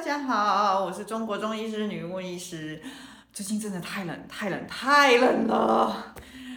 大家好，我是中国中医师女巫医师。最近真的太冷，太冷，太冷了。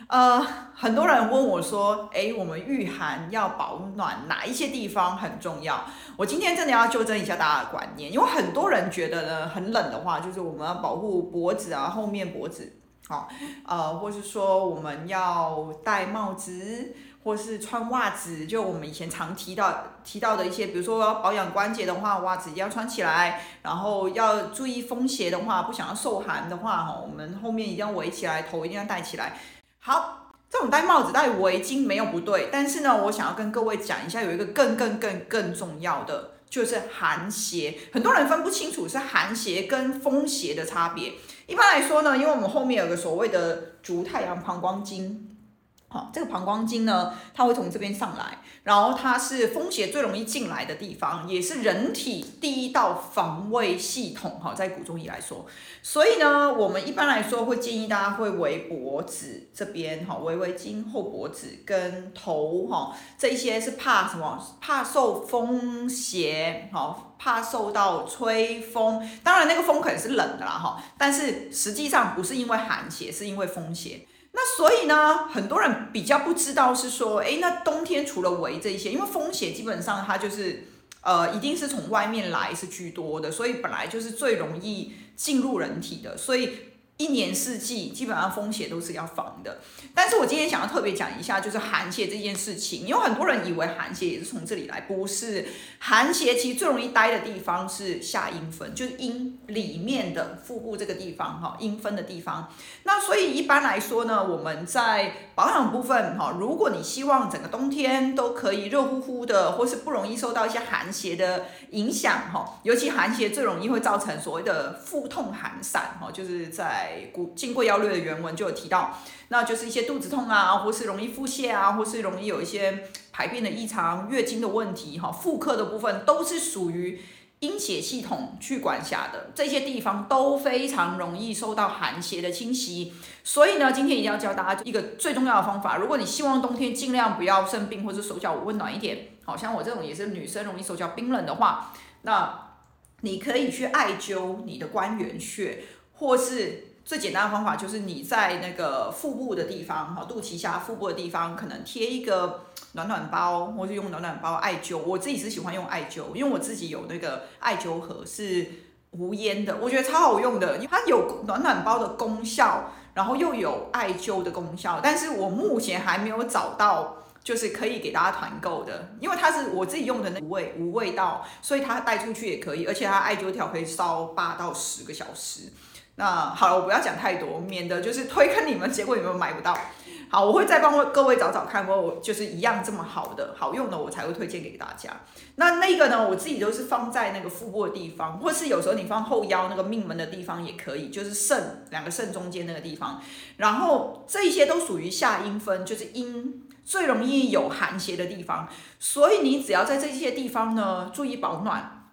呃，很多人问我说，诶，我们御寒要保暖，哪一些地方很重要？我今天真的要纠正一下大家的观念，因为很多人觉得呢，很冷的话，就是我们要保护脖子啊，后面脖子，好，呃，或是说我们要戴帽子。或是穿袜子，就我们以前常提到提到的一些，比如说保养关节的话，袜子一定要穿起来，然后要注意风邪的话，不想要受寒的话，哈，我们后面一定要围起来，头一定要戴起来。好，这种戴帽子、戴围巾没有不对，但是呢，我想要跟各位讲一下，有一个更更更更重要的，就是寒邪。很多人分不清楚是寒邪跟风邪的差别。一般来说呢，因为我们后面有个所谓的足太阳膀胱经。好，这个膀胱经呢，它会从这边上来，然后它是风邪最容易进来的地方，也是人体第一道防卫系统。哈，在古中医来说，所以呢，我们一般来说会建议大家会围脖子这边，哈，围围巾后脖子跟头，哈，这一些是怕什么？怕受风邪，哈，怕受到吹风。当然，那个风可能是冷的啦，哈，但是实际上不是因为寒邪，是因为风邪。那所以呢，很多人比较不知道是说，诶，那冬天除了围这一些，因为风险基本上它就是，呃，一定是从外面来是居多的，所以本来就是最容易进入人体的，所以。一年四季基本上风邪都是要防的，但是我今天想要特别讲一下，就是寒邪这件事情，有很多人以为寒邪也是从这里来，不是，寒邪其实最容易待的地方是下阴分，就是阴里面的腹部这个地方哈，阴分的地方。那所以一般来说呢，我们在保养部分哈，如果你希望整个冬天都可以热乎乎的，或是不容易受到一些寒邪的影响哈，尤其寒邪最容易会造成所谓的腹痛寒散哈，就是在。古《金匮要略》的原文就有提到，那就是一些肚子痛啊，或是容易腹泻啊，或是容易有一些排便的异常、月经的问题，哈，妇科的部分都是属于阴血系统去管辖的，这些地方都非常容易受到寒邪的侵袭。所以呢，今天一定要教大家一个最重要的方法，如果你希望冬天尽量不要生病，或者手脚温暖一点，好像我这种也是女生，容易手脚冰冷的话，那你可以去艾灸你的关元穴，或是。最简单的方法就是你在那个腹部的地方，哈，肚脐下腹部的地方，可能贴一个 暖暖包，或是用暖暖包艾灸。我自己是喜欢用艾灸，因为我自己有那个艾灸盒是无烟的，我觉得超好用的，它有暖暖包的功效，然后又有艾灸的功效。但是我目前还没有找到就是可以给大家团购的，因为它是我自己用的那无味无味道，所以它带出去也可以，而且它艾灸条可以烧八到十个小时。那好了，我不要讲太多，免得就是推坑你们，结果你们买不到。好，我会再帮各位找找看，我就是一样这么好的、好用的，我才会推荐给大家。那那个呢，我自己都是放在那个腹部的地方，或是有时候你放后腰那个命门的地方也可以，就是肾两个肾中间那个地方。然后这一些都属于下阴分，就是阴最容易有寒邪的地方。所以你只要在这些地方呢，注意保暖，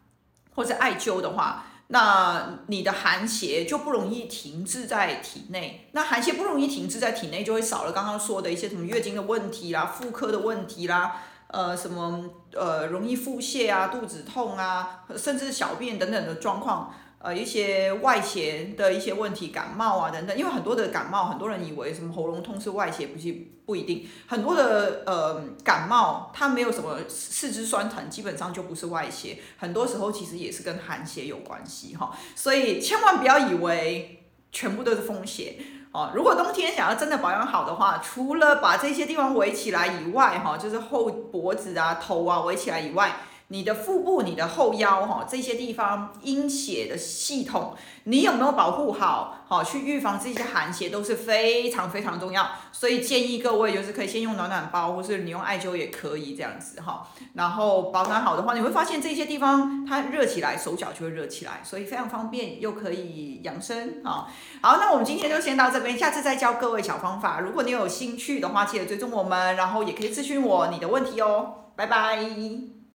或者艾灸的话。那你的寒邪就不容易停滞在体内，那寒邪不容易停滞在体内，就会少了刚刚说的一些什么月经的问题啦、妇科的问题啦，呃，什么呃容易腹泻啊、肚子痛啊，甚至小便等等的状况。呃，一些外邪的一些问题，感冒啊等等，因为很多的感冒，很多人以为什么喉咙痛是外邪，不是不一定。很多的呃感冒，它没有什么四肢酸疼，基本上就不是外邪。很多时候其实也是跟寒邪有关系哈，所以千万不要以为全部都是风邪哦。如果冬天想要真的保养好的话，除了把这些地方围起来以外，哈，就是后脖子啊、头啊围起来以外。你的腹部、你的后腰，哈，这些地方阴血的系统，你有没有保护好？好，去预防这些寒邪都是非常非常重要。所以建议各位就是可以先用暖暖包，或是你用艾灸也可以这样子哈。然后保暖好的话，你会发现这些地方它热起来，手脚就会热起来，所以非常方便，又可以养生啊。好，那我们今天就先到这边，下次再教各位小方法。如果你有兴趣的话，记得追踪我们，然后也可以咨询我你的问题哦。拜拜。